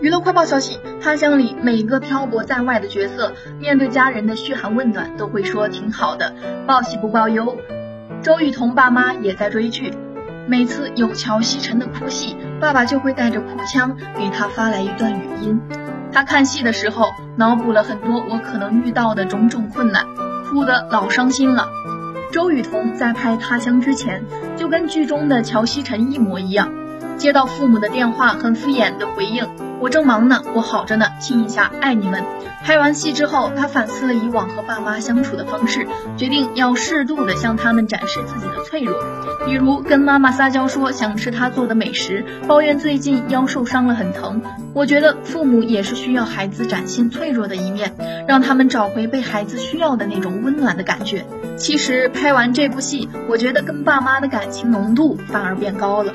娱乐快报消息：《他乡》里每个漂泊在外的角色，面对家人的嘘寒问暖，都会说挺好的，报喜不报忧。周雨彤爸妈也在追剧，每次有乔西晨的哭戏，爸爸就会带着哭腔给他发来一段语音。他看戏的时候，脑补了很多我可能遇到的种种困难，哭得老伤心了。周雨彤在拍《他乡》之前，就跟剧中的乔西晨一模一样，接到父母的电话，很敷衍的回应。我正忙呢，我好着呢，亲一下，爱你们。拍完戏之后，他反思了以往和爸妈相处的方式，决定要适度的向他们展示自己的脆弱，比如跟妈妈撒娇说想吃她做的美食，抱怨最近腰受伤了很疼。我觉得父母也是需要孩子展现脆弱的一面，让他们找回被孩子需要的那种温暖的感觉。其实拍完这部戏，我觉得跟爸妈的感情浓度反而变高了。